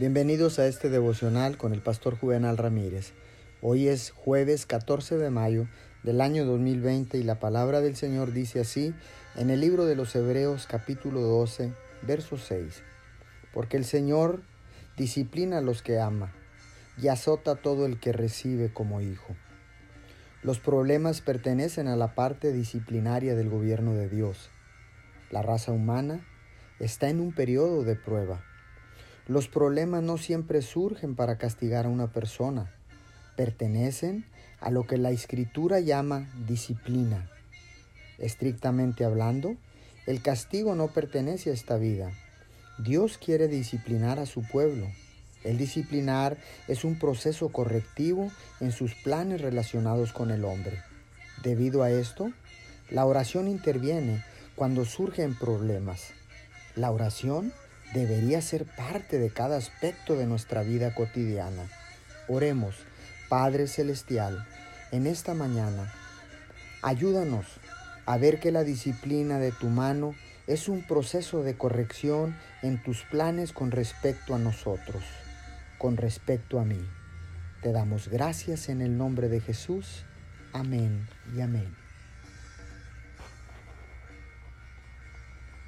Bienvenidos a este devocional con el pastor Juvenal Ramírez. Hoy es jueves 14 de mayo del año 2020 y la palabra del Señor dice así en el libro de los Hebreos capítulo 12, verso 6. Porque el Señor disciplina a los que ama y azota a todo el que recibe como hijo. Los problemas pertenecen a la parte disciplinaria del gobierno de Dios. La raza humana está en un periodo de prueba los problemas no siempre surgen para castigar a una persona, pertenecen a lo que la escritura llama disciplina. Estrictamente hablando, el castigo no pertenece a esta vida. Dios quiere disciplinar a su pueblo. El disciplinar es un proceso correctivo en sus planes relacionados con el hombre. Debido a esto, la oración interviene cuando surgen problemas. La oración debería ser parte de cada aspecto de nuestra vida cotidiana. Oremos, Padre Celestial, en esta mañana, ayúdanos a ver que la disciplina de tu mano es un proceso de corrección en tus planes con respecto a nosotros, con respecto a mí. Te damos gracias en el nombre de Jesús. Amén y amén.